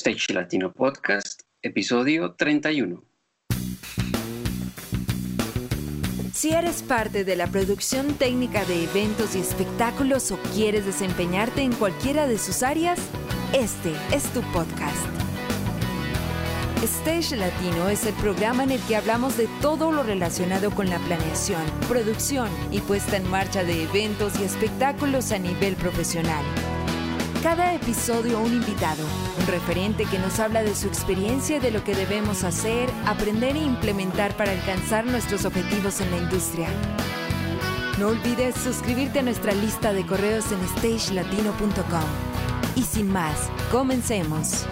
Stage Latino Podcast, episodio 31. Si eres parte de la producción técnica de eventos y espectáculos o quieres desempeñarte en cualquiera de sus áreas, este es tu podcast. Stage Latino es el programa en el que hablamos de todo lo relacionado con la planeación, producción y puesta en marcha de eventos y espectáculos a nivel profesional. Cada episodio un invitado, referente que nos habla de su experiencia y de lo que debemos hacer, aprender e implementar para alcanzar nuestros objetivos en la industria. No olvides suscribirte a nuestra lista de correos en stagelatino.com. Y sin más, comencemos.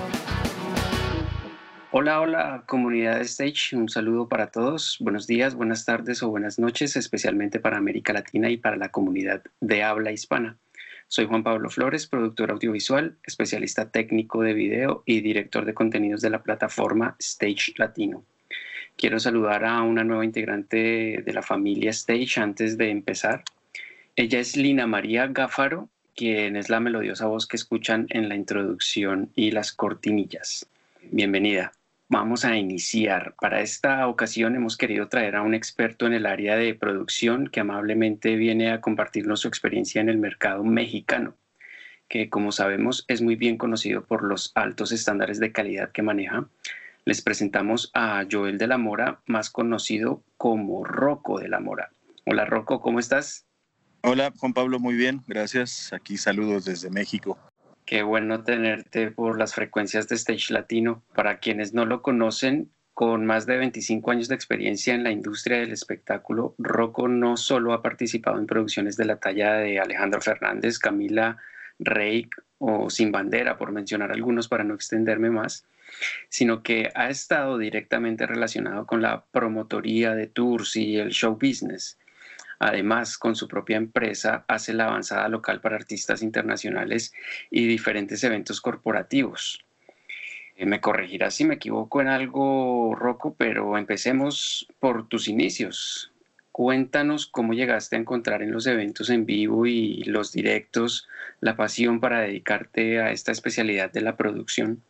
Hola, hola comunidad de Stage, un saludo para todos. Buenos días, buenas tardes o buenas noches, especialmente para América Latina y para la comunidad de habla hispana. Soy Juan Pablo Flores, productor audiovisual, especialista técnico de video y director de contenidos de la plataforma Stage Latino. Quiero saludar a una nueva integrante de la familia Stage antes de empezar. Ella es Lina María Gáfaro, quien es la melodiosa voz que escuchan en la introducción y las cortinillas. Bienvenida. Vamos a iniciar. Para esta ocasión hemos querido traer a un experto en el área de producción que amablemente viene a compartirnos su experiencia en el mercado mexicano, que como sabemos es muy bien conocido por los altos estándares de calidad que maneja. Les presentamos a Joel de la Mora, más conocido como Rocco de la Mora. Hola Rocco, ¿cómo estás? Hola Juan Pablo, muy bien, gracias. Aquí saludos desde México. Qué bueno tenerte por las frecuencias de Stage Latino. Para quienes no lo conocen, con más de 25 años de experiencia en la industria del espectáculo, Rocco no solo ha participado en producciones de la talla de Alejandro Fernández, Camila Rey o Sin Bandera, por mencionar algunos para no extenderme más, sino que ha estado directamente relacionado con la promotoría de tours y el show business. Además, con su propia empresa, hace la avanzada local para artistas internacionales y diferentes eventos corporativos. Eh, me corregirás si me equivoco en algo, Rocco, pero empecemos por tus inicios. Cuéntanos cómo llegaste a encontrar en los eventos en vivo y los directos la pasión para dedicarte a esta especialidad de la producción.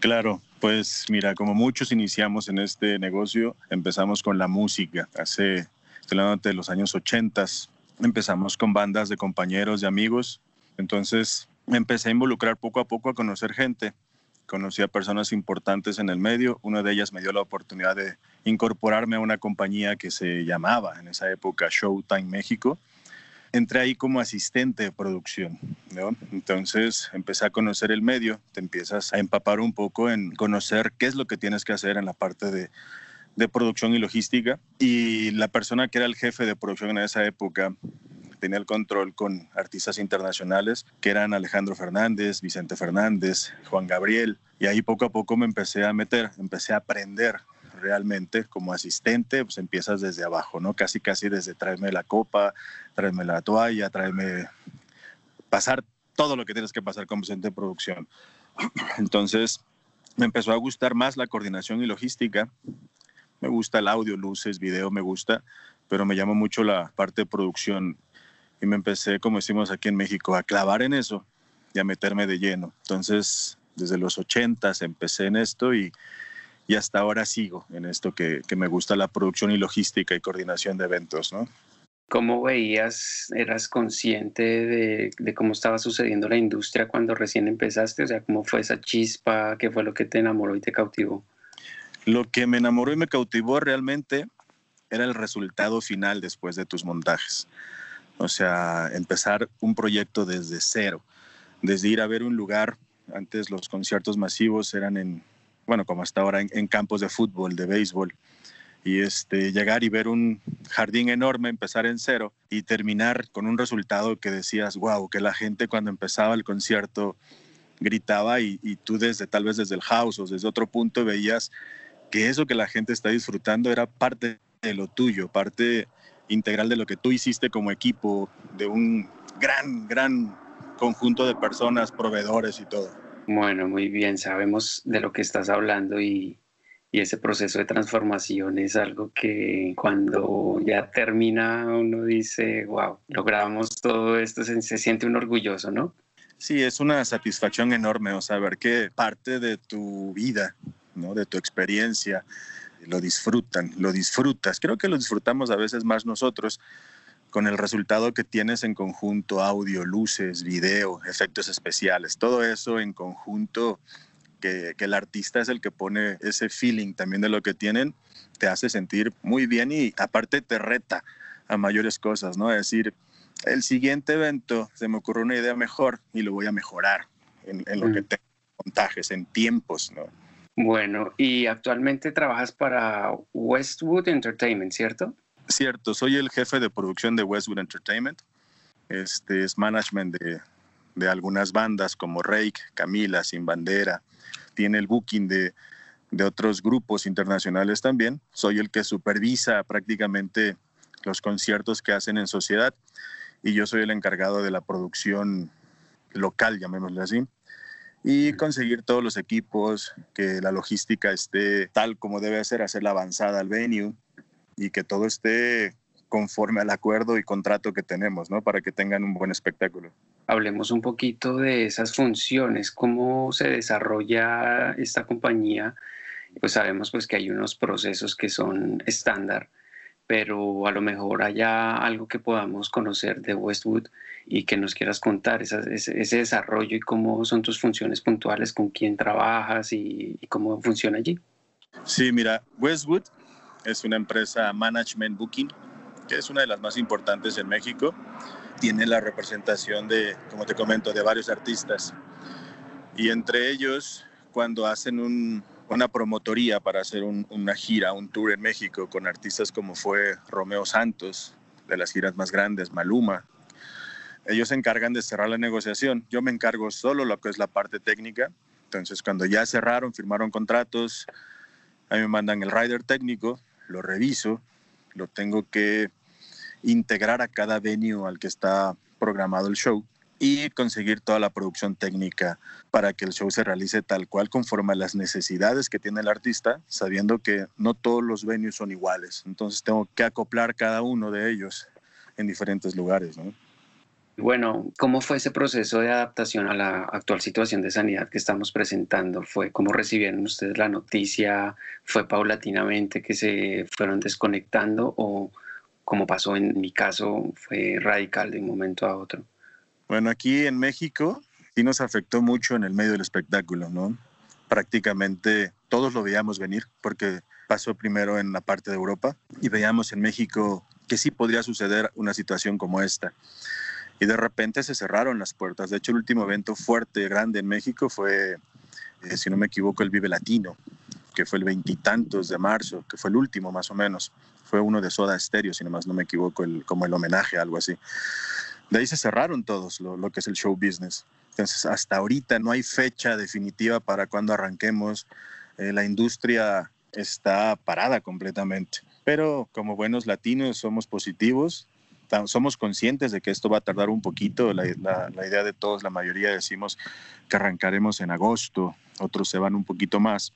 Claro, pues mira, como muchos iniciamos en este negocio, empezamos con la música. Hace de los años 80. Empezamos con bandas de compañeros, y amigos. Entonces empecé a involucrar poco a poco a conocer gente. Conocí a personas importantes en el medio. Una de ellas me dio la oportunidad de incorporarme a una compañía que se llamaba en esa época Showtime México. Entré ahí como asistente de producción. Entonces empecé a conocer el medio. Te empiezas a empapar un poco en conocer qué es lo que tienes que hacer en la parte de de producción y logística y la persona que era el jefe de producción en esa época tenía el control con artistas internacionales que eran Alejandro Fernández, Vicente Fernández, Juan Gabriel y ahí poco a poco me empecé a meter, empecé a aprender realmente como asistente, pues empiezas desde abajo, ¿no? Casi casi desde traerme la copa, traerme la toalla, traerme pasar todo lo que tienes que pasar como asistente de producción. Entonces, me empezó a gustar más la coordinación y logística me gusta el audio, luces, video, me gusta, pero me llama mucho la parte de producción y me empecé, como decimos aquí en México, a clavar en eso y a meterme de lleno. Entonces, desde los 80 empecé en esto y, hasta ahora sigo en esto que, que, me gusta la producción y logística y coordinación de eventos, ¿no? ¿Cómo veías, eras consciente de, de, cómo estaba sucediendo la industria cuando recién empezaste? O sea, ¿cómo fue esa chispa? ¿Qué fue lo que te enamoró y te cautivó? Lo que me enamoró y me cautivó realmente era el resultado final después de tus montajes. O sea, empezar un proyecto desde cero, desde ir a ver un lugar. Antes los conciertos masivos eran en, bueno, como hasta ahora, en, campos de fútbol, de béisbol. Y este, llegar y ver un jardín enorme, empezar en cero y terminar con un resultado que decías, wow, que la gente cuando empezaba el concierto gritaba y, y tú desde tal vez desde el house o desde otro punto veías que eso que la gente está disfrutando era parte de lo tuyo, parte integral de lo que tú hiciste como equipo, de un gran, gran conjunto de personas, proveedores y todo. Bueno, muy bien, sabemos de lo que estás hablando y, y ese proceso de transformación es algo que cuando ya termina uno dice, wow, logramos todo esto, se, se siente un orgulloso, ¿no? Sí, es una satisfacción enorme, o saber que parte de tu vida, ¿no? de tu experiencia, lo disfrutan, lo disfrutas. Creo que lo disfrutamos a veces más nosotros con el resultado que tienes en conjunto, audio, luces, video, efectos especiales, todo eso en conjunto, que, que, el artista es el que pone ese feeling también de lo que tienen, te hace sentir muy bien y aparte te reta a mayores cosas, ¿no? Es decir, el siguiente evento se me ocurrió una idea mejor y lo voy a mejorar en, lo que tengo montajes, en tiempos, ¿no? Bueno, y actualmente trabajas para Westwood Entertainment, ¿cierto? Cierto, soy el jefe de producción de Westwood Entertainment. Este es management de, de algunas bandas como Rake, Camila, Sin Bandera. Tiene el booking de, de otros grupos internacionales también. Soy el que supervisa prácticamente los conciertos que hacen en sociedad y yo soy el encargado de la producción local, llamémosle así, y conseguir todos los equipos, que la logística esté tal como debe ser, hacer la avanzada al venue y que todo esté conforme al acuerdo y contrato que tenemos, ¿no? Para que tengan un buen espectáculo. Hablemos un poquito de esas funciones, cómo se desarrolla esta compañía. Pues sabemos pues que hay unos procesos que son estándar pero a lo mejor haya algo que podamos conocer de Westwood y que nos quieras contar ese, desarrollo y cómo son tus funciones puntuales, con quién trabajas y, cómo funciona allí. Sí, mira, Westwood es una empresa Management Booking, que es una de las más importantes en México. Tiene la representación de, como te comento, de varios artistas. Y entre ellos, cuando hacen un, una promotoría para hacer una gira, un tour en México con artistas como fue Romeo Santos, de las giras más grandes, Maluma. Ellos se encargan de cerrar la negociación. Yo me encargo solo lo que es la parte técnica. Entonces, cuando ya cerraron, firmaron contratos, a mí me mandan el rider técnico, lo reviso, lo tengo que integrar a cada venue al que está programado el show y conseguir toda la producción técnica para que el show se realice tal cual conforme a las necesidades que tiene el artista, sabiendo que no todos los venues son iguales. Entonces tengo que acoplar cada uno de ellos en diferentes lugares. Bueno, ¿cómo fue ese proceso de adaptación a la actual situación de sanidad que estamos presentando? ¿Fue cómo recibieron ustedes la noticia? ¿Fue paulatinamente que se fueron desconectando o como pasó en mi caso fue radical de un momento a otro? Bueno, aquí en México sí nos afectó mucho en el medio del espectáculo, ¿no? Prácticamente todos lo veíamos venir porque pasó primero en la parte de Europa y veíamos en México que sí podría suceder una situación como esta. Y de repente se cerraron las puertas. De hecho, el último evento fuerte, grande en México fue, eh, si no me equivoco, el Vive Latino, que fue el veintitantos de marzo, que fue el último más o menos. Fue uno de Soda Stereo, si no más no me equivoco, el, como el homenaje, algo así de ahí se cerraron todos lo, que es el show business. Entonces, hasta ahorita no hay fecha definitiva para cuando arranquemos. Eh, la industria está parada completamente. Pero como buenos latinos somos positivos, somos conscientes de que esto va a tardar un poquito. La, la, idea de todos, la mayoría decimos que arrancaremos en agosto, otros se van un poquito más.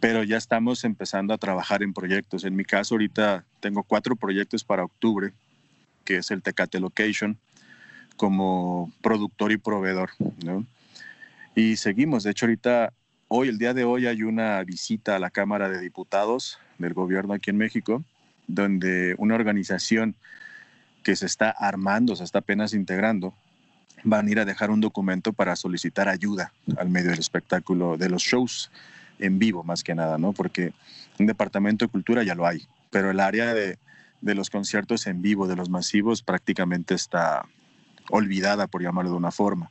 Pero ya estamos empezando a trabajar en proyectos. En mi caso, ahorita tengo cuatro proyectos para octubre que es el Tecate Location, como productor y proveedor. ¿no? Y seguimos, de hecho ahorita, hoy, el día de hoy hay una visita a la Cámara de Diputados del gobierno aquí en México, donde una organización que se está armando, se está apenas integrando, van a ir a dejar un documento para solicitar ayuda al medio del espectáculo, de los shows en vivo más que nada, ¿no? Porque un departamento de cultura ya lo hay, pero el área de, de los conciertos en vivo, de los masivos, prácticamente está olvidada, por llamarlo de una forma.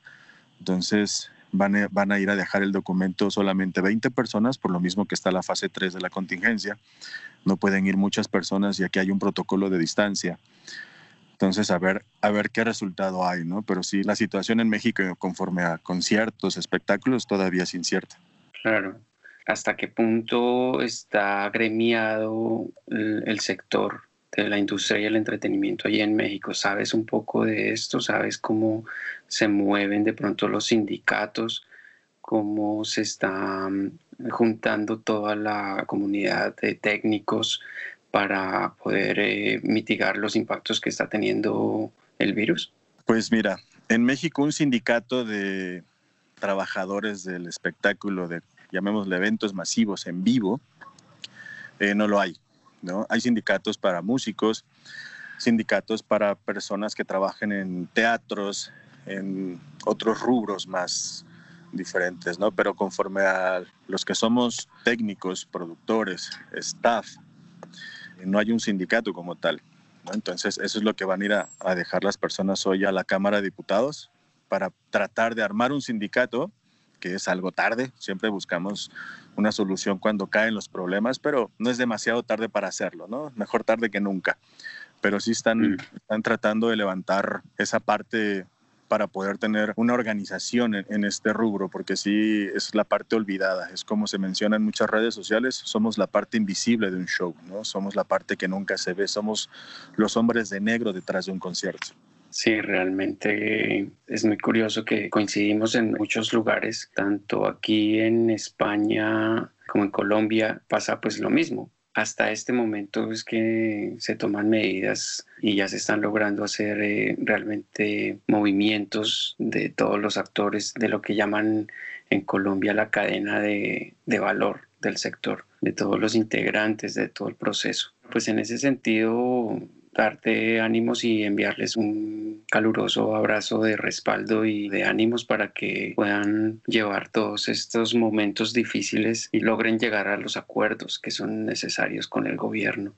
Entonces, van a, van a ir a dejar el documento solamente 20 personas, por lo mismo que está la fase 3 de la contingencia. No pueden ir muchas personas y aquí hay un protocolo de distancia. Entonces, a ver, a ver qué resultado hay, ¿no? Pero sí, la situación en México conforme a conciertos, espectáculos, todavía es incierta. Claro. ¿Hasta qué punto está agremiado el sector de la industria y el entretenimiento allí en México. ¿Sabes un poco de esto? ¿Sabes cómo se mueven de pronto los sindicatos? ¿Cómo se está mm, juntando toda la comunidad de técnicos para poder eh, mitigar los impactos que está teniendo el virus? Pues mira, En México un sindicato de trabajadores del espectáculo, de llamémosle eventos masivos en vivo, eh, no lo hay. ¿No? Hay sindicatos para músicos, sindicatos para personas que trabajen en teatros, en otros rubros más diferentes, ¿no? Pero conforme a los que somos técnicos, productores, staff, no hay un sindicato como tal. Entonces, eso es lo que van a ir a, a, dejar las personas hoy a la Cámara de Diputados para tratar de armar un sindicato, que es algo tarde, siempre buscamos una solución cuando caen los problemas, pero no es demasiado tarde para hacerlo, ¿no? Mejor tarde que nunca. Pero sí están, mm. están tratando de levantar esa parte para poder tener una organización en, este rubro, porque sí es la parte olvidada, es como se menciona en muchas redes sociales, somos la parte invisible de un show, ¿no? Somos la parte que nunca se ve, somos los hombres de negro detrás de un concierto. Sí, realmente es muy curioso que coincidimos en muchos lugares, tanto aquí en España como en Colombia pasa pues lo mismo hasta este momento es que se toman medidas y ya se están logrando hacer eh, realmente movimientos de todos los actores de lo que llaman en Colombia la cadena de, de valor del sector, de todos los integrantes, de todo el proceso. Pues en ese sentido darte ánimos y enviarles un caluroso abrazo de respaldo y de ánimos para que puedan llevar todos estos momentos difíciles y logren llegar a los acuerdos que son necesarios con el gobierno.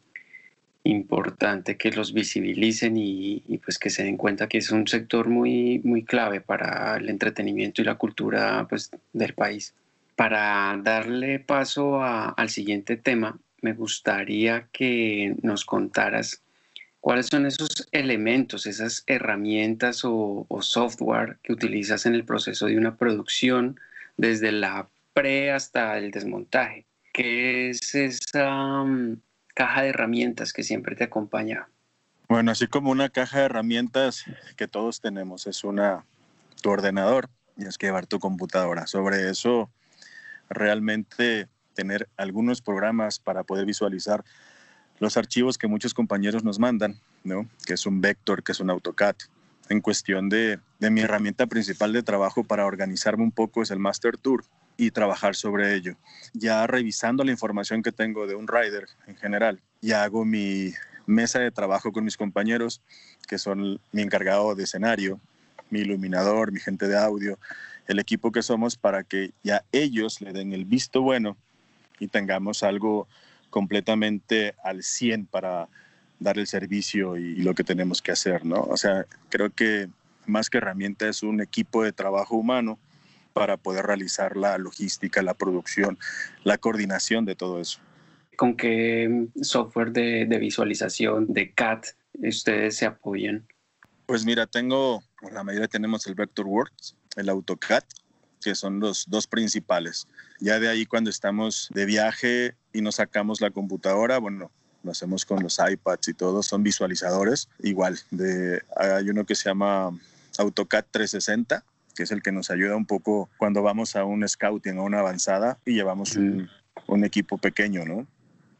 Importante que los visibilicen y, pues que se den cuenta que es un sector muy, muy clave para el entretenimiento y la cultura pues, del país. Para darle paso al siguiente tema, me gustaría que nos contaras ¿Cuáles son esos elementos, esas herramientas o, software que utilizas en el proceso de una producción desde la pre hasta el desmontaje? ¿Qué es esa mm, caja de herramientas que siempre te acompaña? Bueno, así como una caja de herramientas que todos tenemos, es una tu ordenador y es que llevar tu computadora. Sobre eso, realmente tener algunos programas para poder visualizar los archivos que muchos compañeros nos mandan, ¿no? que es un vector, que es un AutoCAD. En cuestión de, de mi herramienta principal de trabajo para organizarme un poco es el Master Tour y trabajar sobre ello. Ya revisando la información que tengo de un rider en general, ya hago mi mesa de trabajo con mis compañeros, que son mi encargado de escenario, mi iluminador, mi gente de audio, el equipo que somos para que ya ellos le den el visto bueno y tengamos algo completamente al 100 para dar el servicio y, lo que tenemos que hacer, ¿no? O sea, creo que más que herramienta es un equipo de trabajo humano para poder realizar la logística, la producción, la coordinación de todo eso. ¿Con qué software de, de visualización, de CAD, ustedes se apoyan? Pues mira, tengo, la mayoría tenemos el Vectorworks, el AutoCAD que son los dos principales. Ya de ahí cuando estamos de viaje y nos sacamos la computadora, bueno, lo hacemos con los iPads y todo, son visualizadores. Igual, de, hay uno que se llama AutoCAD 360, que es el que nos ayuda un poco cuando vamos a un scouting, a una avanzada y llevamos un, un equipo pequeño, ¿no?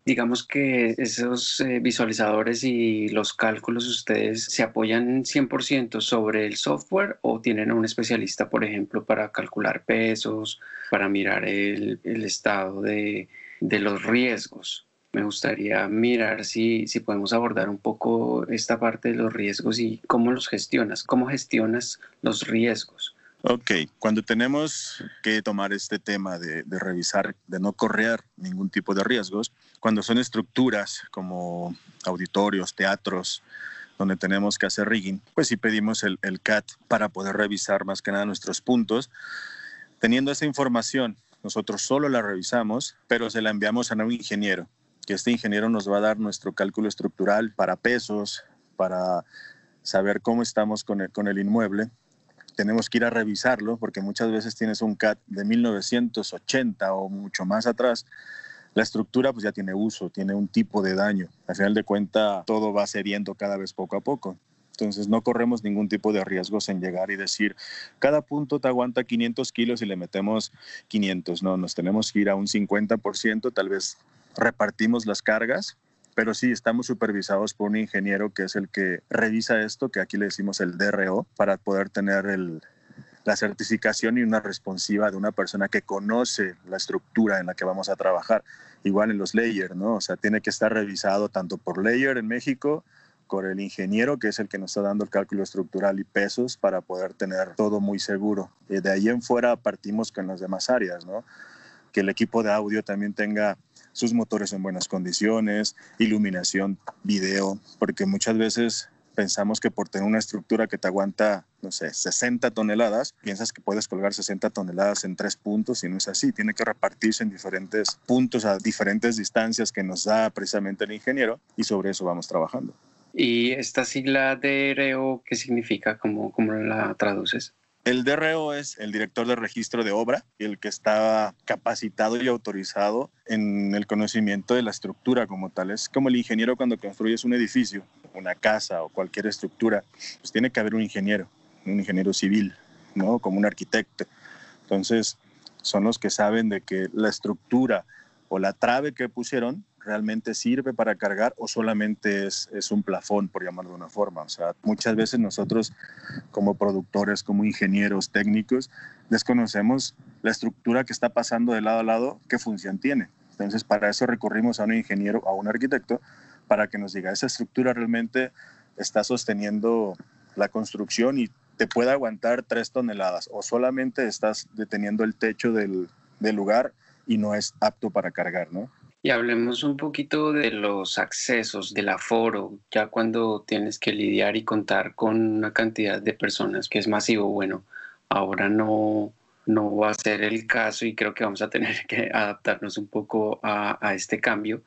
Digamos que esos eh, visualizadores y los cálculos ustedes se apoyan 100% sobre el software o tienen a un especialista, por ejemplo, para calcular pesos, para mirar el, el estado de, de, los riesgos. Me gustaría mirar si, si podemos abordar un poco esta parte de los riesgos y cómo los gestionas, cómo gestionas los riesgos. Ok, cuando tenemos que tomar este tema de, de, revisar, de no correr ningún tipo de riesgos, cuando son estructuras como auditorios, teatros, donde tenemos que hacer rigging, pues sí pedimos el, el CAT para poder revisar más que nada nuestros puntos. Teniendo esa información, nosotros solo la revisamos, pero se la enviamos a un ingeniero, que este ingeniero nos va a dar nuestro cálculo estructural para pesos, para saber cómo estamos con el, con el inmueble tenemos que ir a revisarlo porque muchas veces tienes un CAT de 1980 o mucho más atrás. La estructura pues ya tiene uso, tiene un tipo de daño. Al final de cuenta todo va cediendo cada vez poco a poco. Entonces no corremos ningún tipo de riesgos en llegar y decir, cada punto te aguanta 500 kilos y le metemos 500. No, nos tenemos que ir a un 50%, tal vez repartimos las cargas pero sí, estamos supervisados por un ingeniero que es el que revisa esto, que aquí le decimos el DRO, para poder tener la certificación y una responsiva de una persona que conoce la estructura en la que vamos a trabajar. Igual en los layers, ¿no? O sea, tiene que estar revisado tanto por layer en México, por el ingeniero, que es el que nos está dando el cálculo estructural y pesos para poder tener todo muy seguro. Y de ahí en fuera partimos con las demás áreas, ¿no? Que el equipo de audio también tenga sus motores en buenas condiciones, iluminación, video, porque muchas veces pensamos que por tener una estructura que te aguanta, no sé, 60 toneladas, piensas que puedes colgar 60 toneladas en tres puntos y no es así. Tiene que repartirse en diferentes puntos a diferentes distancias que nos da precisamente el ingeniero y sobre eso vamos trabajando. ¿Y esta sigla DRO qué significa? ¿Cómo, cómo la traduces? El DRO es el director de registro de obra, el que está capacitado y autorizado en el conocimiento de la estructura como tal. Es como el ingeniero cuando construyes un edificio, una casa o cualquier estructura, pues tiene que haber un ingeniero, un ingeniero civil, ¿no? Como un arquitecto. Entonces, son los que saben de que la estructura o la trave que pusieron realmente sirve para cargar o solamente es, es, un plafón, por llamarlo de una forma. O sea, muchas veces nosotros como productores, como ingenieros técnicos, desconocemos la estructura que está pasando de lado a lado, qué función tiene. Entonces, para eso recurrimos a un ingeniero, a un arquitecto, para que nos diga, esa estructura realmente está sosteniendo la construcción y te puede aguantar tres toneladas o solamente estás deteniendo el techo del, del lugar y no es apto para cargar, ¿no? Y hablemos un poquito de los accesos, del aforo, ya cuando tienes que lidiar y contar con una cantidad de personas que es masivo. Bueno, ahora no, no va a ser el caso y creo que vamos a tener que adaptarnos un poco a, a este cambio,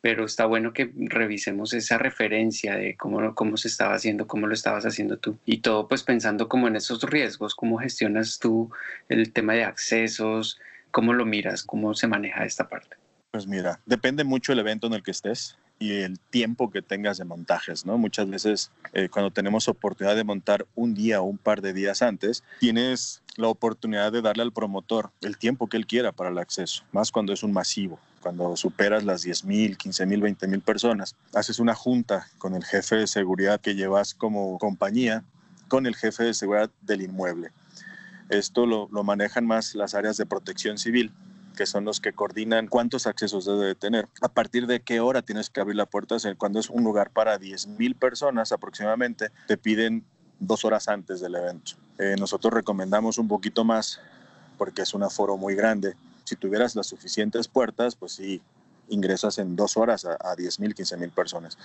pero está bueno que revisemos esa referencia de cómo, cómo se estaba haciendo, cómo lo estabas haciendo tú y todo pues pensando como en esos riesgos, cómo gestionas tú el tema de accesos, cómo lo miras, cómo se maneja esta parte. Pues mira, depende mucho el evento en el que estés y el tiempo que tengas de montajes, ¿no? Muchas veces eh, cuando tenemos oportunidad de montar un día o un par de días antes, tienes la oportunidad de darle al promotor el tiempo que él quiera para el acceso, más cuando es un masivo, cuando superas las 10 mil, 15 mil, 20 mil personas. Haces una junta con el jefe de seguridad que llevas como compañía, con el jefe de seguridad del inmueble. Esto lo, lo manejan más las áreas de protección civil que son los que coordinan cuántos accesos debe tener. A partir de qué hora tienes que abrir la puerta, cuando es un lugar para 10.000 personas aproximadamente, te piden dos horas antes del evento. Eh, nosotros recomendamos un poquito más porque es un aforo muy grande. Si tuvieras las suficientes puertas, pues sí, ingresas en dos horas a, a 10.000, 15.000 personas.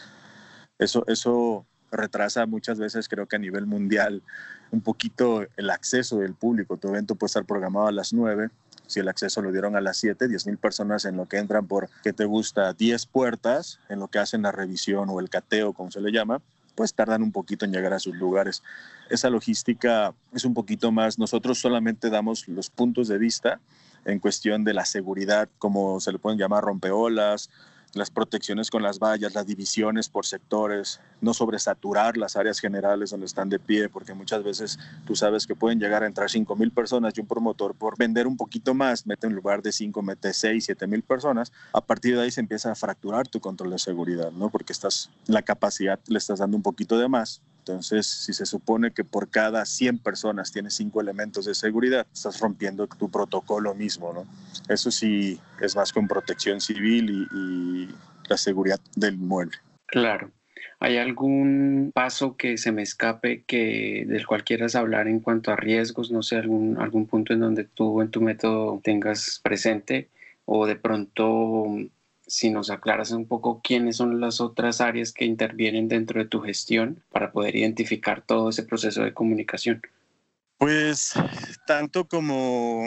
Eso, eso retrasa muchas veces, creo que a nivel mundial, un poquito el acceso del público. Tu evento puede estar programado a las 9 si el acceso lo dieron a las 7, 10 mil personas en lo que entran por, ¿qué te gusta? 10 puertas, en lo que hacen la revisión o el cateo, como se le llama, pues tardan un poquito en llegar a sus lugares. Esa logística es un poquito más, nosotros solamente damos los puntos de vista en cuestión de la seguridad, como se le pueden llamar rompeolas, las protecciones con las vallas, las divisiones por sectores, no sobresaturar las áreas generales donde están de pie, porque muchas veces tú sabes que pueden llegar a entrar 5 mil personas y un promotor por vender un poquito más, mete en lugar de 5, mete 6, 7 mil personas, a partir de ahí se empieza a fracturar tu control de seguridad, ¿no? Porque estás, la capacidad le estás dando un poquito de más, entonces, si se supone que por cada 100 personas tienes 5 elementos de seguridad, estás rompiendo tu protocolo mismo, ¿no? Eso sí es más con protección civil y, la seguridad del inmueble. Claro. ¿Hay algún paso que se me escape que del cual quieras hablar en cuanto a riesgos? No sé, algún, algún punto en donde tú en tu método tengas presente o de pronto si nos aclaras un poco quiénes son las otras áreas que intervienen dentro de tu gestión para poder identificar todo ese proceso de comunicación. Pues tanto como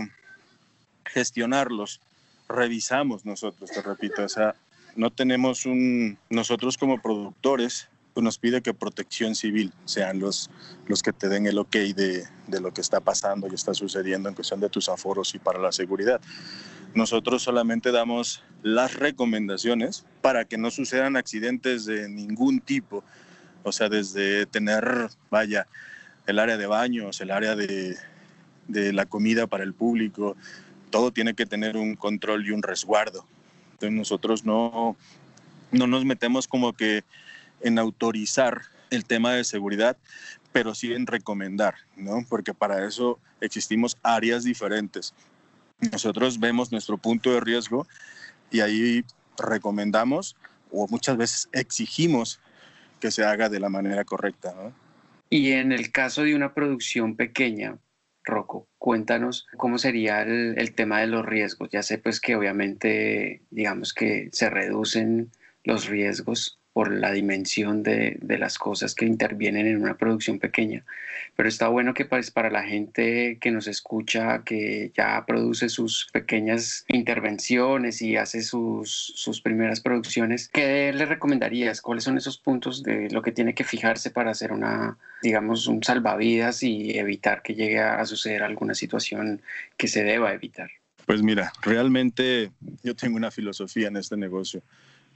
gestionarlos, revisamos nosotros, te repito, o sea, no tenemos un, nosotros como productores, nos pide que protección civil sean los, los que te den el ok de, de lo que está pasando y está sucediendo en cuestión de tus aforos y para la seguridad. Nosotros solamente damos las recomendaciones para que no sucedan accidentes de ningún tipo. O sea, desde tener, vaya, el área de baños, el área de, de la comida para el público, todo tiene que tener un control y un resguardo. Entonces nosotros no, no nos metemos como que en autorizar el tema de seguridad, pero sí en recomendar, ¿no? Porque para eso existimos áreas diferentes. Nosotros vemos nuestro punto de riesgo y ahí recomendamos o muchas veces exigimos que se haga de la manera correcta. Y en el caso de una producción pequeña, Rocco, cuéntanos cómo sería el, el, tema de los riesgos. Ya sé pues que obviamente digamos que se reducen los riesgos por la dimensión de, de, las cosas que intervienen en una producción pequeña. Pero está bueno que pues, para la gente que nos escucha, que ya produce sus pequeñas intervenciones y hace sus, sus primeras producciones, ¿qué le recomendarías? ¿Cuáles son esos puntos de lo que tiene que fijarse para hacer una, digamos, un salvavidas y evitar que llegue a suceder alguna situación que se deba evitar? Pues mira, realmente yo tengo una filosofía en este negocio.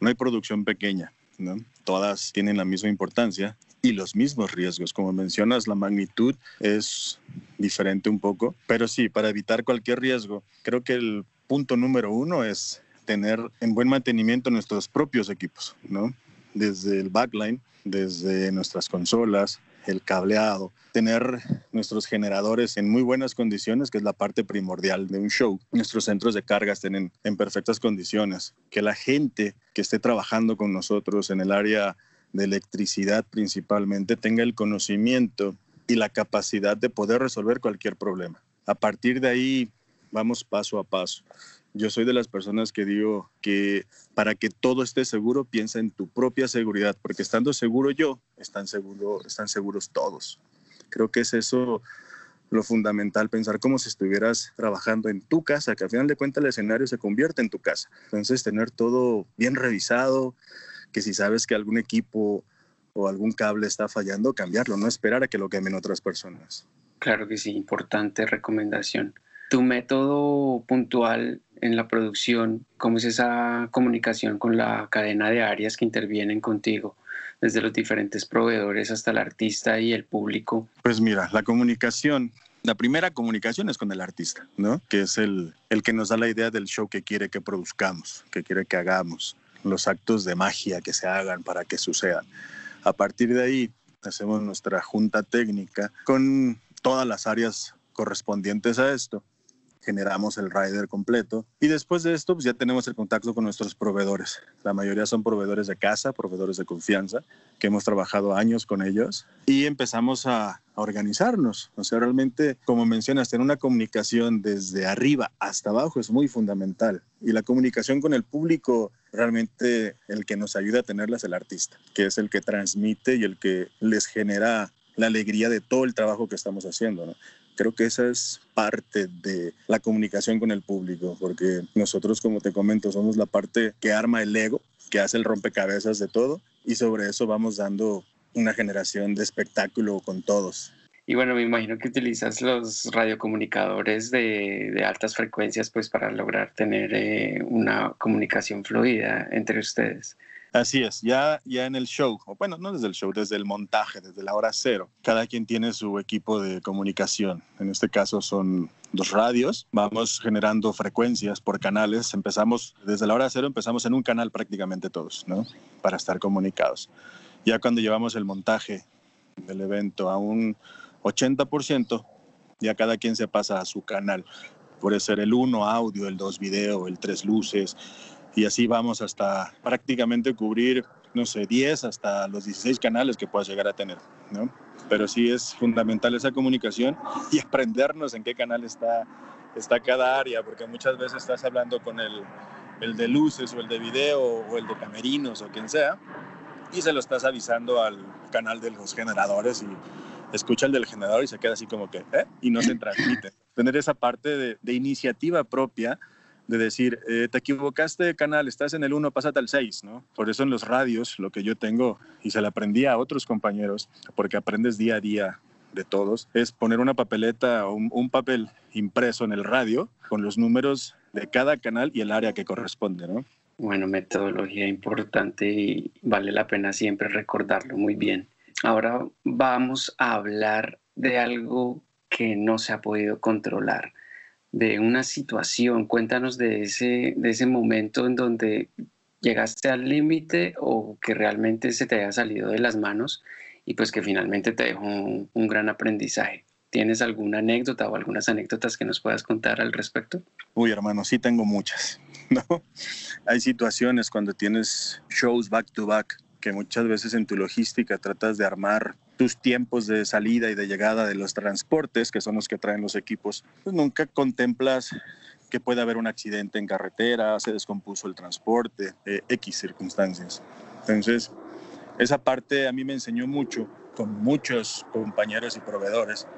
No hay producción pequeña Todas tienen la misma importancia y los mismos riesgos. Como mencionas, la magnitud es diferente un poco, pero sí, para evitar cualquier riesgo, creo que el punto número uno es tener en buen mantenimiento nuestros propios equipos, ¿no? Desde el backline, desde nuestras consolas, el cableado, tener nuestros generadores en muy buenas condiciones, que es la parte primordial de un show. Nuestros centros de carga estén en, perfectas condiciones, que la gente que esté trabajando con nosotros en el área de electricidad principalmente tenga el conocimiento y la capacidad de poder resolver cualquier problema. A partir de ahí vamos paso a paso. Yo soy de las personas que digo que para que todo esté seguro, piensa en tu propia seguridad, porque estando seguro yo, están, seguro, están seguros todos. Creo que es eso lo fundamental, pensar como si estuvieras trabajando en tu casa, que al final de cuentas el escenario se convierte en tu casa. Entonces, tener todo bien revisado, que si sabes que algún equipo o algún cable está fallando, cambiarlo, no esperar a que lo quemen otras personas. Claro que sí, importante recomendación. Tu método puntual en la producción, cómo es esa comunicación con la cadena de áreas que intervienen contigo, desde los diferentes proveedores hasta el artista y el público. Pues mira, la comunicación, la primera comunicación es con el artista, ¿no? Que es el, el que nos da la idea del show que quiere que produzcamos, que quiere que hagamos, los actos de magia que se hagan para que sucedan. A partir de ahí, hacemos nuestra junta técnica con todas las áreas correspondientes a esto generamos el rider completo y después de esto pues ya tenemos el contacto con nuestros proveedores. La mayoría son proveedores de casa, proveedores de confianza, que hemos trabajado años con ellos y empezamos a, organizarnos. O sea, realmente, como mencionas, tener una comunicación desde arriba hasta abajo es muy fundamental. Y la comunicación con el público, realmente el que nos ayuda a tenerla es el artista, que es el que transmite y el que les genera la alegría de todo el trabajo que estamos haciendo. Creo que esa es parte de la comunicación con el público, porque nosotros, como te comento, somos la parte que arma el ego, que hace el rompecabezas de todo, y sobre eso vamos dando una generación de espectáculo con todos. Y bueno, me imagino que utilizas los radiocomunicadores de, de altas frecuencias pues para lograr tener eh, una comunicación fluida entre ustedes. Así es, ya, ya en el show, o bueno, no desde el show, desde el montaje, desde la hora cero, cada quien tiene su equipo de comunicación. En este caso son dos radios, vamos generando frecuencias por canales, empezamos desde la hora cero, empezamos en un canal prácticamente todos, ¿no? Para estar comunicados. Ya cuando llevamos el montaje del evento a un 80%, ya cada quien se pasa a su canal. Puede ser el 1 audio, el 2 video, el 3 luces, y así vamos hasta prácticamente cubrir, no sé, 10 hasta los 16 canales que puedas llegar a tener, ¿no? Pero sí es fundamental esa comunicación y aprendernos en qué canal está, está cada área, porque muchas veces estás hablando con el, el de luces o el de video o el de camerinos o quien sea, y se lo estás avisando al canal de los generadores y escucha el del generador y se queda así como que, ¿eh? Y no se transmite. Tener esa parte de, de iniciativa propia de decir, eh, te equivocaste de canal, estás en el 1, pásate al 6, ¿no? Por eso en los radios, lo que yo tengo, y se lo aprendí a otros compañeros, porque aprendes día a día de todos, es poner una papeleta o un, papel impreso en el radio con los números de cada canal y el área que corresponde, ¿no? Bueno, metodología importante y vale la pena siempre recordarlo muy bien. Ahora vamos a hablar de algo que no se ha podido controlar de una situación, cuéntanos de ese, de ese momento en donde llegaste al límite o que realmente se te haya salido de las manos y pues que finalmente te dejó un, gran aprendizaje. ¿Tienes alguna anécdota o algunas anécdotas que nos puedas contar al respecto? Uy, hermano, sí tengo muchas, ¿no? Hay situaciones cuando tienes shows back to back que muchas veces en tu logística tratas de armar tus tiempos de salida y de llegada de los transportes, que son los que traen los equipos, pues nunca contemplas que puede haber un accidente en carretera, se descompuso el transporte, eh, X circunstancias. Entonces, esa parte a mí me enseñó mucho con muchos compañeros y proveedores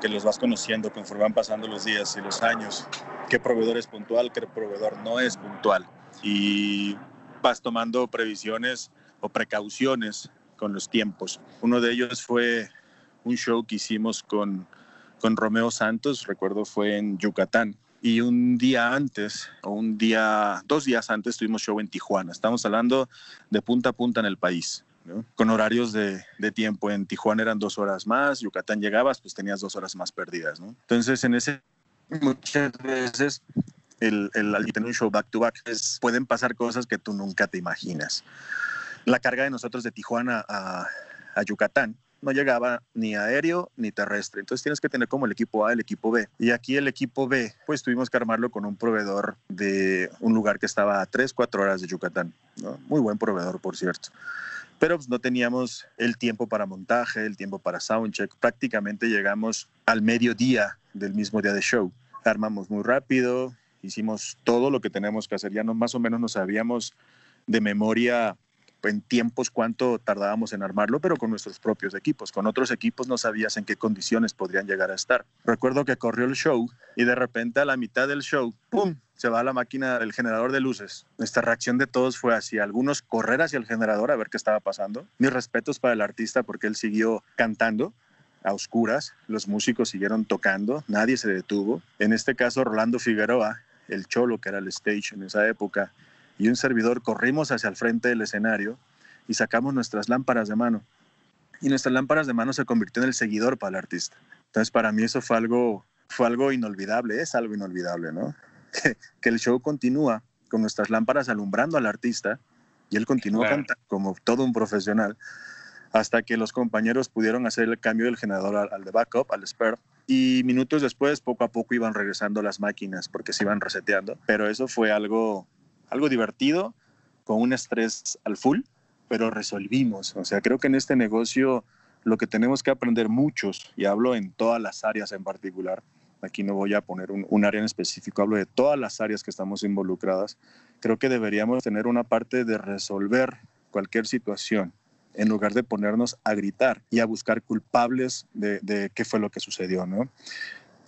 que los vas conociendo conforme van pasando los días y los años, qué proveedor es puntual, qué proveedor no es puntual. Y vas tomando previsiones o precauciones con los tiempos. Uno de ellos fue un show que hicimos con, con Romeo Santos, recuerdo fue en Yucatán. Y un día antes, o un día, dos días antes, tuvimos show en Tijuana. Estamos hablando de punta a punta en el país. con horarios de, de, tiempo. En Tijuana eran dos horas más, Yucatán llegabas, pues tenías dos horas más perdidas. Entonces, en ese, muchas veces, el, el, al tener un show back to back, es, pueden pasar cosas que tú nunca te imaginas la carga de nosotros de Tijuana a, Yucatán no llegaba ni aéreo ni terrestre. Entonces tienes que tener como el equipo A, el equipo B. Y aquí el equipo B, pues tuvimos que armarlo con un proveedor de un lugar que estaba a 3, 4 horas de Yucatán. Muy buen proveedor, por cierto. Pero pues, no teníamos el tiempo para montaje, el tiempo para soundcheck. Prácticamente llegamos al mediodía del mismo día de show. Armamos muy rápido, hicimos todo lo que tenemos que hacer. Ya no, más o menos nos sabíamos de memoria en tiempos cuánto tardábamos en armarlo, pero con nuestros propios equipos. Con otros equipos no sabías en qué condiciones podrían llegar a estar. Recuerdo que corrió el show y de repente a la mitad del show, ¡pum! se va la máquina, el generador de luces. Nuestra reacción de todos fue así, algunos correr hacia el generador a ver qué estaba pasando. Mis respetos para el artista porque él siguió cantando a oscuras, los músicos siguieron tocando, nadie se detuvo. En este caso, Rolando Figueroa, el cholo que era el stage en esa época, y un servidor corrimos hacia el frente del escenario y sacamos nuestras lámparas de mano. Y nuestras lámparas de mano se convirtió en el seguidor para el artista. Entonces, para mí eso fue algo, fue algo inolvidable, es algo inolvidable, ¿no? Que, el show continúa con nuestras lámparas alumbrando al artista y él continúa cantando como todo un profesional hasta que los compañeros pudieron hacer el cambio del generador al, al de backup, al spare, y minutos después, poco a poco iban regresando las máquinas porque se iban reseteando, pero eso fue algo algo divertido, con un estrés al full, pero resolvimos. O sea, creo que en este negocio lo que tenemos que aprender muchos, y hablo en todas las áreas en particular, aquí no voy a poner un, área en específico, hablo de todas las áreas que estamos involucradas, creo que deberíamos tener una parte de resolver cualquier situación en lugar de ponernos a gritar y a buscar culpables de, de qué fue lo que sucedió, ¿no?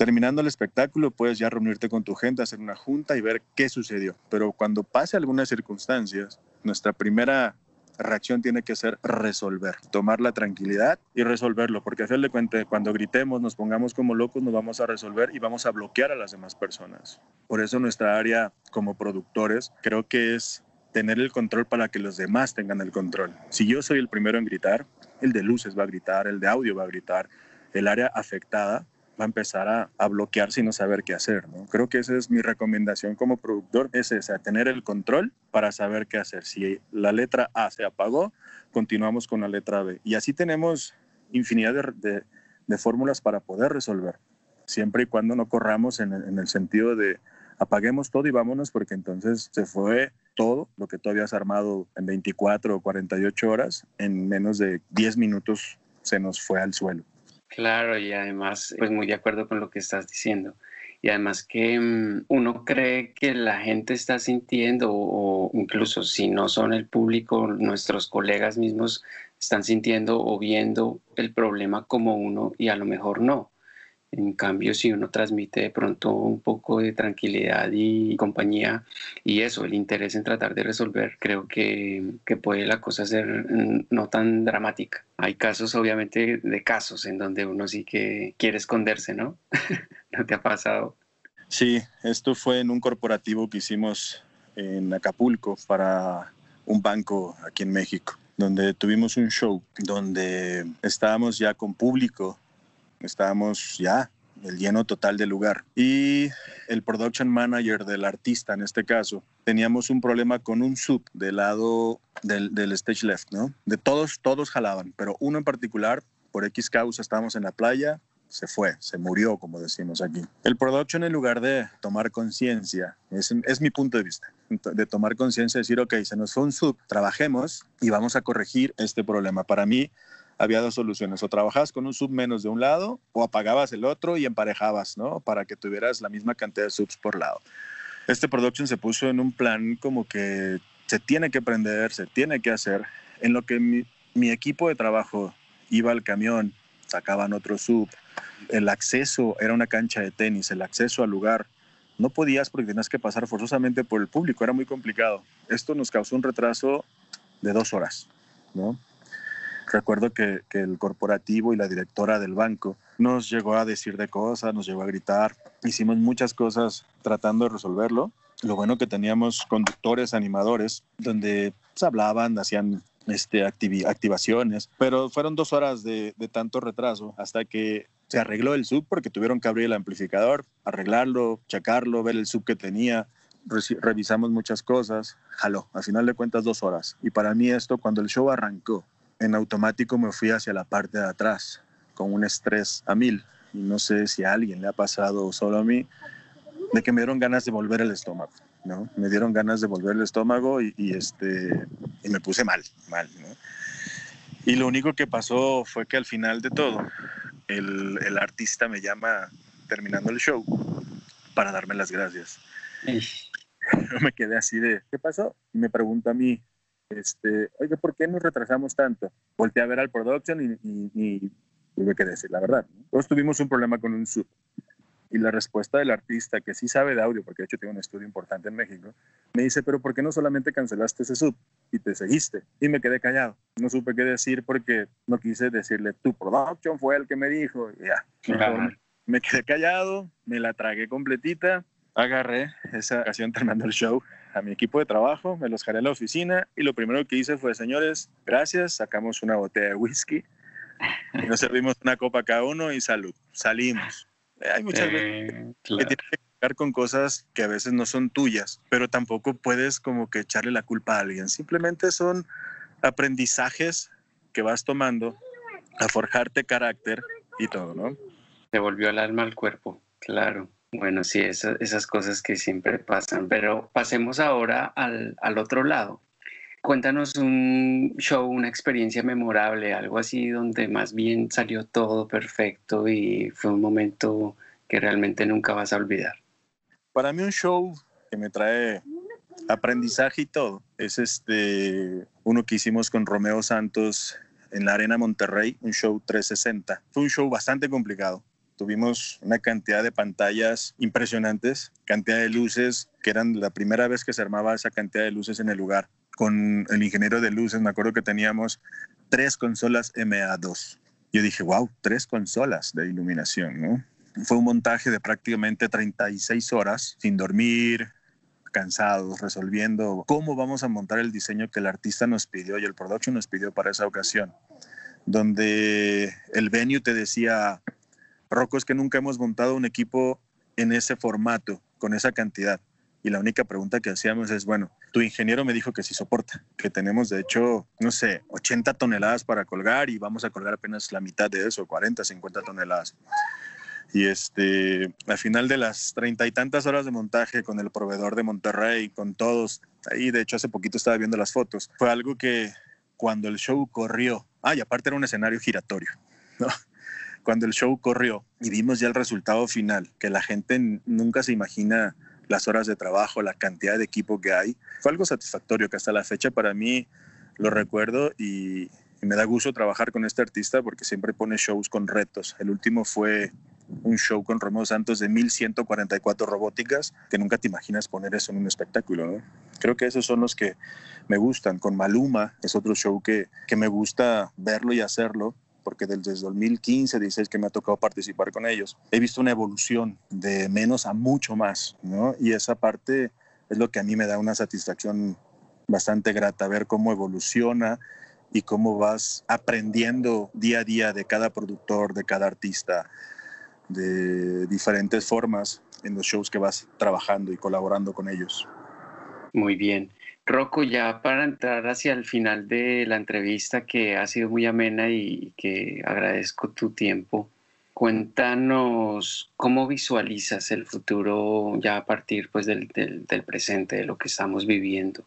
Terminando el espectáculo, puedes ya reunirte con tu gente, hacer una junta y ver qué sucedió. Pero cuando pase algunas circunstancias, nuestra primera reacción tiene que ser resolver, tomar la tranquilidad y resolverlo, porque a fin de cuentas, cuando gritemos, nos pongamos como locos, nos vamos a resolver y vamos a bloquear a las demás personas. Por eso nuestra área como productores creo que es tener el control para que los demás tengan el control. Si yo soy el primero en gritar, el de luces va a gritar, el de audio va a gritar, el área afectada va a empezar a, bloquear sin no saber qué hacer. ¿no? Creo que esa es mi recomendación como productor, es esa, tener el control para saber qué hacer. Si la letra A se apagó, continuamos con la letra B. Y así tenemos infinidad de, de, fórmulas para poder resolver, siempre y cuando no corramos en, en el sentido de apaguemos todo y vámonos porque entonces se fue todo lo que tú habías armado en 24 o 48 horas, en menos de 10 minutos se nos fue al suelo. Claro, y además, pues muy de acuerdo con lo que estás diciendo. Y además que mm, uno cree que la gente está sintiendo, o incluso si no son el público, nuestros colegas mismos están sintiendo o viendo el problema como uno y a lo mejor no. En cambio, si uno transmite de pronto un poco de tranquilidad y compañía y eso, el interés en tratar de resolver, creo que, que puede la cosa ser mm, no tan dramática. Hay casos, obviamente, de casos en donde uno sí que quiere esconderse, ¿no? ¿No te ha pasado? Sí, esto fue en un corporativo que hicimos en Acapulco para un banco aquí en México, donde tuvimos un show donde estábamos ya con público estábamos ya el lleno total del lugar. Y el production manager del artista, en este caso, teníamos un problema con un sub del lado del, del stage left, ¿no? De todos, todos jalaban, pero uno en particular, por X causa, estábamos en la playa, se fue, se murió, como decimos aquí. El production, en lugar de tomar conciencia, es, es, mi punto de vista, de tomar conciencia, decir, ok, se nos fue un sub, trabajemos y vamos a corregir este problema. Para mí, había dos soluciones, o trabajabas con un sub menos de un lado o apagabas el otro y emparejabas, ¿no? Para que tuvieras la misma cantidad de subs por lado. Este production se puso en un plan como que se tiene que prender, se tiene que hacer, en lo que mi, mi equipo de trabajo iba al camión, sacaban otro sub, el acceso era una cancha de tenis, el acceso al lugar no podías porque tenías que pasar forzosamente por el público, era muy complicado. Esto nos causó un retraso de dos horas, ¿no? Recuerdo que, el corporativo y la directora del banco nos llegó a decir de cosas, nos llegó a gritar. Hicimos muchas cosas tratando de resolverlo. Lo bueno que teníamos conductores, animadores, donde pues, hablaban, hacían este, activaciones, pero fueron dos horas de, tanto retraso hasta que se arregló el sub porque tuvieron que abrir el amplificador, arreglarlo, checarlo, ver el sub que tenía, revisamos muchas cosas, jaló, al final de cuentas dos horas. Y para mí esto, cuando el show arrancó, en automático me fui hacia la parte de atrás, con un estrés a mil. Y no sé si a alguien le ha pasado solo a mí, de que me dieron ganas de volver el estómago, ¿no? Me dieron ganas de volver el estómago y, y este, y me puse mal, mal, ¿no? Y lo único que pasó fue que al final de todo, el, el artista me llama terminando el show para darme las gracias. Yo me quedé así de, ¿qué pasó? Y me pregunta a mí, este, oye, ¿por qué nos retrasamos tanto? Volteé a ver al production y, y, y tuve que decir la verdad. Todos tuvimos un problema con un sub. Y la respuesta del artista, que sí sabe de audio, porque de hecho tiene un estudio importante en México, me dice, pero ¿por qué no solamente cancelaste ese sub y te seguiste? Y me quedé callado. No supe qué decir porque no quise decirle, tu production fue el que me dijo. Y ya, claro. me quedé callado, me la tragué completita, agarré esa ocasión terminando el show a mi equipo de trabajo, me los jalé a la oficina y lo primero que hice fue, señores, gracias, sacamos una botella de whisky y nos servimos una copa cada uno y salud. Salimos. Hay muchas eh, veces claro. que tienes que cargar con cosas que a veces no son tuyas, pero tampoco puedes como que echarle la culpa a alguien. Simplemente son aprendizajes que vas tomando a forjarte carácter y todo, ¿no? Te volvió el alma al cuerpo, claro. Bueno, sí, esas, cosas que siempre pasan, pero pasemos ahora al, al otro lado. Cuéntanos un show, una experiencia memorable, algo así donde más bien salió todo perfecto y fue un momento que realmente nunca vas a olvidar. Para mí un show que me trae aprendizaje y todo es este uno que hicimos con Romeo Santos en la Arena Monterrey, un show 360. Fue un show bastante complicado. Tuvimos una cantidad de pantallas impresionantes, cantidad de luces, que eran la primera vez que se armaba esa cantidad de luces en el lugar con el ingeniero de luces, me acuerdo que teníamos tres consolas MA2. Yo dije, wow, tres consolas de iluminación, ¿no? Fue un montaje de prácticamente 36 horas, sin dormir, cansados, resolviendo cómo vamos a montar el diseño que el artista nos pidió y el production nos pidió para esa ocasión. Donde el venue te decía, Rocco, es que nunca hemos montado un equipo en ese formato, con esa cantidad. Y la única pregunta que hacíamos es, bueno, tu ingeniero me dijo que sí soporta, que tenemos de hecho, no sé, 80 toneladas para colgar y vamos a colgar apenas la mitad de eso, 40, 50 toneladas. Y este, al final de las treinta y tantas horas de montaje con el proveedor de Monterrey, con todos, ahí de hecho hace poquito estaba viendo las fotos, fue algo que cuando el show corrió, ah, aparte era un escenario giratorio, ¿no? Cuando el show corrió y vimos ya el resultado final, que la gente nunca se imagina las horas de trabajo, la cantidad de equipo que hay. Fue algo satisfactorio que hasta la fecha para mí lo recuerdo y, y me da gusto trabajar con este artista porque siempre pone shows con retos. El último fue un show con Romeo Santos de 1144 robóticas, que nunca te imaginas poner eso en un espectáculo. ¿no? Creo que esos son los que me gustan. Con Maluma es otro show que, que me gusta verlo y hacerlo porque desde 2015, 16 que me ha tocado participar con ellos, he visto una evolución de menos a mucho más, ¿no? Y esa parte es lo que a mí me da una satisfacción bastante grata, ver cómo evoluciona y cómo vas aprendiendo día a día de cada productor, de cada artista. de diferentes formas en los shows que vas trabajando y colaborando con ellos. Muy bien. Rocco, ya para entrar hacia el final de la entrevista, que ha sido muy amena y que agradezco tu tiempo, cuéntanos cómo visualizas el futuro ya a partir pues, del, del presente, de lo que estamos viviendo.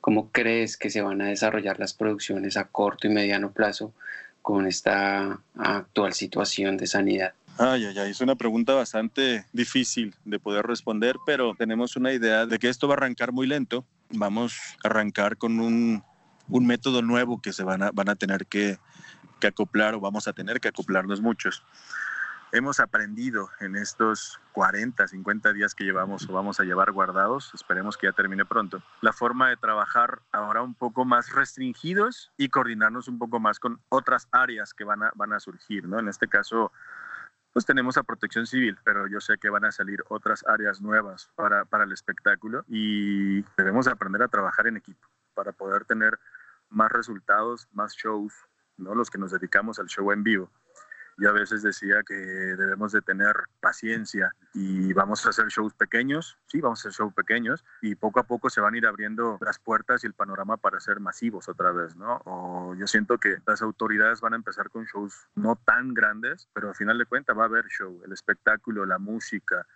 ¿Cómo crees que se van a desarrollar las producciones a corto y mediano plazo con esta actual situación de sanidad? Ay, ay, ay, es una pregunta bastante difícil de poder responder, pero tenemos una idea de que esto va a arrancar muy lento. Vamos a arrancar con un, un método nuevo que se van a, van a tener que, que acoplar o vamos a tener que acoplarnos muchos hemos aprendido en estos 40, 50 días que llevamos o vamos a llevar guardados, esperemos que ya termine pronto, la forma de trabajar ahora un poco más restringidos y coordinarnos un poco más con otras áreas que van a, van a surgir, ¿no? En este caso, pues tenemos a protección civil, pero yo sé que van a salir otras áreas nuevas para, para el espectáculo y debemos aprender a trabajar en equipo para poder tener más resultados, más shows, ¿no? Los que nos dedicamos al show en vivo yo a veces decía que debemos de tener paciencia y vamos a hacer shows pequeños, sí, vamos a hacer shows pequeños y poco a poco se van a ir abriendo las puertas y el panorama para ser masivos otra vez, ¿no? Yo siento que las autoridades van a empezar con shows no tan grandes, pero al final de cuentas va a haber show, el espectáculo, la música,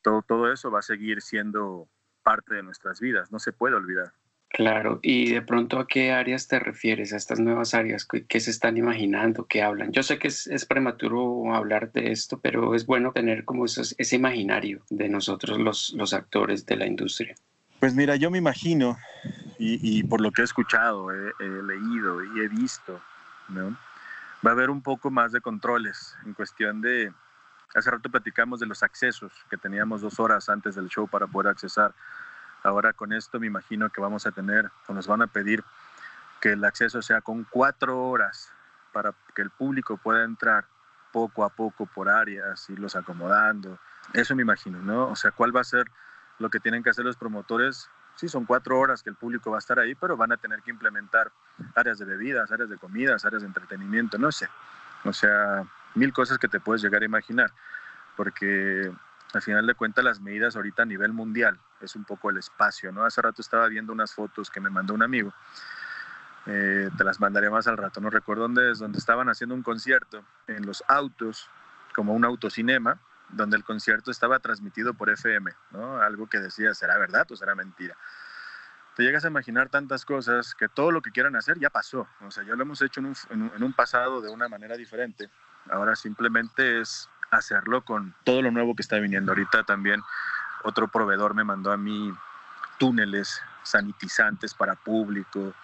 todo, todo eso va a seguir siendo parte de nuestras vidas, no se puede olvidar. Claro, y de pronto a qué áreas te refieres, a estas nuevas áreas, qué, se están imaginando, qué hablan. Yo sé que es, prematuro hablar de esto, pero es bueno tener como ese imaginario de nosotros los, actores de la industria. Pues mira, yo me imagino, y, por lo que he escuchado, he, leído y he visto, ¿no? va a haber un poco más de controles en cuestión de, hace rato platicamos de los accesos, que teníamos dos horas antes del show para poder accesar Ahora con esto me imagino que vamos a tener o nos van a pedir que el acceso sea con cuatro horas para que el público pueda entrar poco a poco por áreas, irlos acomodando. Eso me imagino, ¿no? O sea, ¿cuál va a ser lo que tienen que hacer los promotores? Sí, son cuatro horas que el público va a estar ahí, pero van a tener que implementar áreas de bebidas, áreas de comidas, áreas de entretenimiento, no sé. O sea, mil cosas que te puedes llegar a imaginar, porque al final de cuentas las medidas ahorita a nivel mundial es un poco el espacio, ¿no? Hace rato estaba viendo unas fotos que me mandó un amigo, eh, te las mandaré más al rato, no recuerdo dónde es, donde estaban haciendo un concierto en los autos, como un autocinema, donde el concierto estaba transmitido por FM, ¿no? Algo que decía, ¿será verdad o será mentira? Te llegas a imaginar tantas cosas que todo lo que quieran hacer ya pasó, o sea, ya lo hemos hecho en un, en un pasado de una manera diferente, ahora simplemente es hacerlo con todo lo nuevo que está viniendo. Ahorita también otro proveedor me mandó a mí túneles sanitizantes para público.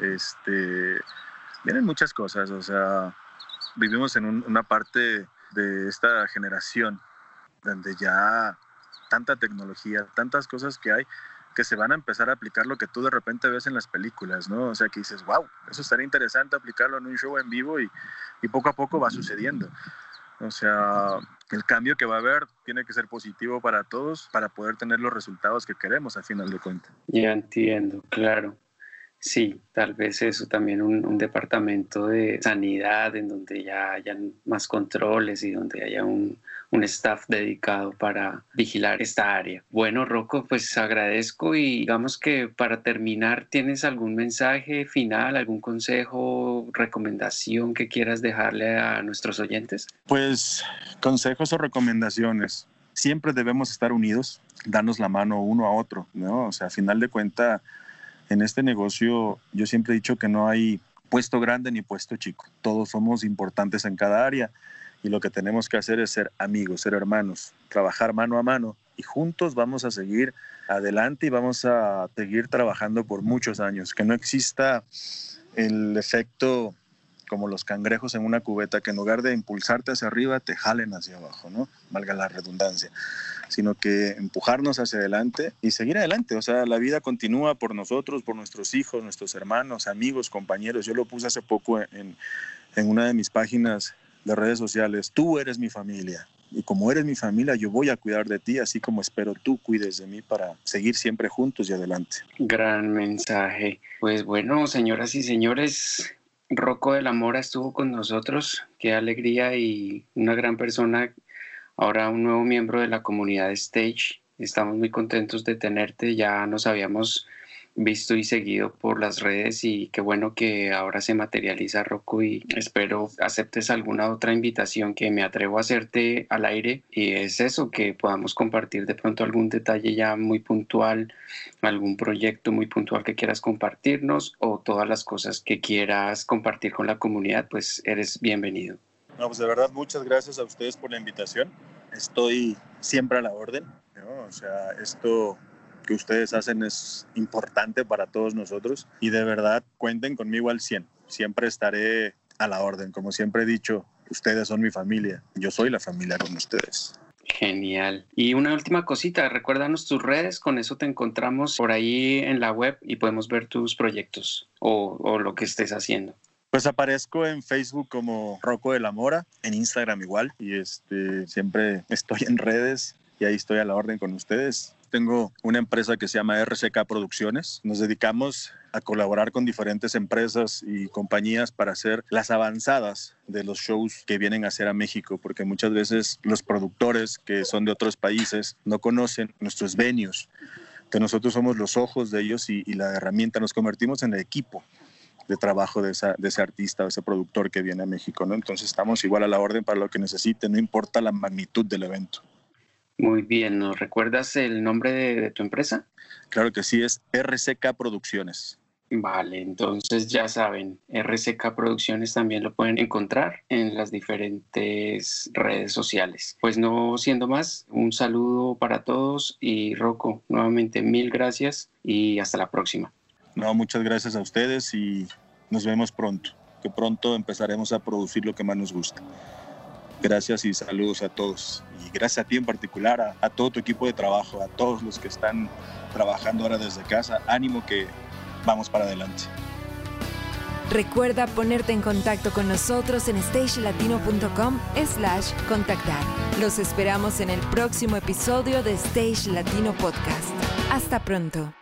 Este, vienen muchas cosas, o sea, vivimos en una parte de esta generación donde ya tanta tecnología, tantas cosas que hay que se van a empezar a aplicar lo que tú de repente ves en las películas, ¿no? O sea, que dices, wow, eso estaría interesante aplicarlo en un show en vivo y, y poco a poco va sucediendo. O sea, el cambio que va a haber tiene que ser positivo para todos para poder tener los resultados que queremos a final de cuentas. Ya entiendo, claro. Sí, tal vez eso también un, departamento de sanidad en donde ya hayan más controles y donde haya un, un, staff dedicado para vigilar esta área. Bueno, Rocco, pues agradezco y digamos que para terminar, ¿tienes algún mensaje final, algún consejo, recomendación que quieras dejarle a nuestros oyentes? Pues consejos o recomendaciones. Siempre debemos estar unidos, darnos la mano uno a otro, ¿no? O sea, a final de cuentas en este negocio yo siempre he dicho que no hay puesto grande ni puesto chico. Todos somos importantes en cada área y lo que tenemos que hacer es ser amigos, ser hermanos, trabajar mano a mano y juntos vamos a seguir adelante y vamos a seguir trabajando por muchos años. Que no exista el efecto como los cangrejos en una cubeta, que en lugar de impulsarte hacia arriba, te jalen hacia abajo, ¿no? Valga la redundancia sino que empujarnos hacia adelante y seguir adelante. O sea, la vida continúa por nosotros, por nuestros hijos, nuestros hermanos, amigos, compañeros. Yo lo puse hace poco en, en una de mis páginas de redes sociales. Tú eres mi familia. Y como eres mi familia, yo voy a cuidar de ti, así como espero tú cuides de mí para seguir siempre juntos y adelante. Gran mensaje. Pues bueno, señoras y señores, Rocco de la Mora estuvo con nosotros. Qué alegría y una gran persona ahora un nuevo miembro de la comunidad Stage. Estamos muy contentos de tenerte, ya nos habíamos visto y seguido por las redes y qué bueno que ahora se materializa Rocco y espero aceptes alguna otra invitación que me atrevo a hacerte al aire y es eso, que podamos compartir de pronto algún detalle ya muy puntual, algún proyecto muy puntual que quieras compartirnos o todas las cosas que quieras compartir con la comunidad, pues eres bienvenido. No, pues de verdad muchas gracias a ustedes por la invitación. Estoy siempre a la orden. O sea, esto que ustedes hacen es importante para todos nosotros y de verdad cuenten conmigo al 100. Siempre estaré a la orden. Como siempre he dicho, ustedes son mi familia. Yo soy la familia con ustedes. Genial. Y una última cosita, recuérdanos tus redes, con eso te encontramos por ahí en la web y podemos ver tus proyectos o, o lo que estés haciendo. Pues aparezco en Facebook como Rocco de la Mora, en Instagram igual, y este, siempre estoy en redes y ahí estoy a la orden con ustedes. Tengo una empresa que se llama RCK Producciones. Nos dedicamos a colaborar con diferentes empresas y compañías para hacer las avanzadas de los shows que vienen a hacer a México, porque muchas veces los productores que son de otros países no conocen nuestros venues. Entonces nosotros somos los ojos de ellos y, y la herramienta, nos convertimos en el equipo de trabajo de, esa, de, ese artista o ese productor que viene a México, ¿no? Entonces estamos igual a la orden para lo que necesite, no importa la magnitud del evento. Muy bien, ¿nos recuerdas el nombre de, tu empresa? Claro que sí, es RCK Producciones. Vale, entonces ya saben, RCK Producciones también lo pueden encontrar en las diferentes redes sociales. Pues no siendo más, un saludo para todos y Rocco, nuevamente mil gracias y hasta la próxima. No, muchas gracias a ustedes y nos vemos pronto, que pronto empezaremos a producir lo que más nos gusta. Gracias y saludos a todos. Y gracias a ti en particular, a, a, todo tu equipo de trabajo, a todos los que están trabajando ahora desde casa. Ánimo que vamos para adelante. Recuerda ponerte en contacto con nosotros en stagelatino.com slash contactar. Los esperamos en el próximo episodio de Stage Latino Podcast. Hasta pronto.